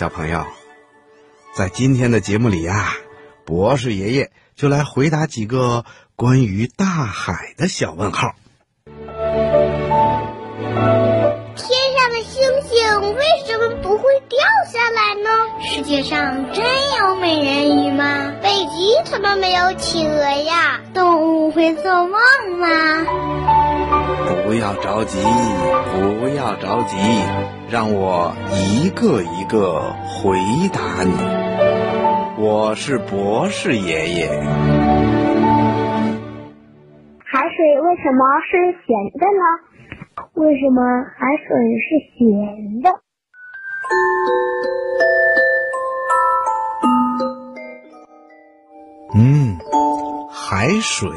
小朋友，在今天的节目里呀，博士爷爷就来回答几个关于大海的小问号。天上的星星为什么不会掉下来呢？世界上真有美人鱼吗？北极怎么没有企鹅呀？动物会做梦吗？不要着急，不要着急，让我一个一个回答你。我是博士爷爷。海水为什么是咸的呢？为什么海水是咸的？嗯，海水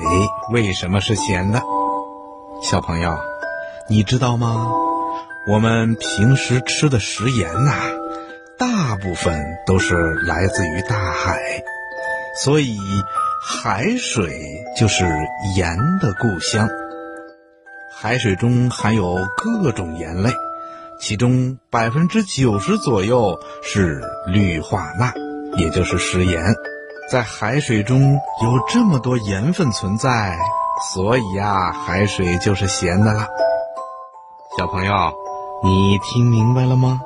为什么是咸的？小朋友，你知道吗？我们平时吃的食盐呐、大部分都是来自于大海，所以海水就是盐的故乡。海水中含有各种盐类，其中百分之九十左右是氯化钠，也就是食盐。在海水中有这么多盐分存在，所以呀，海水就是咸的了。小朋友，你听明白了吗？